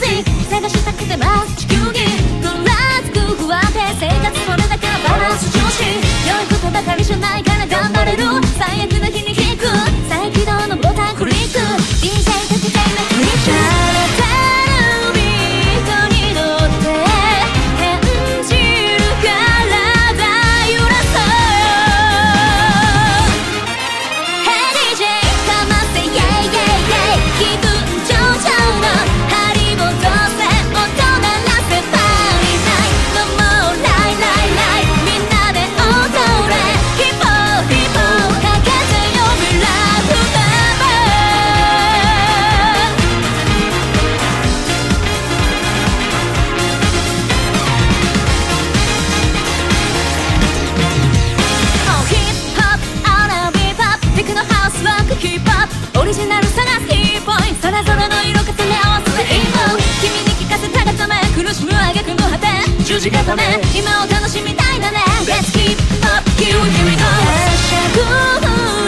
探したくてマッチ筋固め今を楽しみたいだね Let's keep up you here we go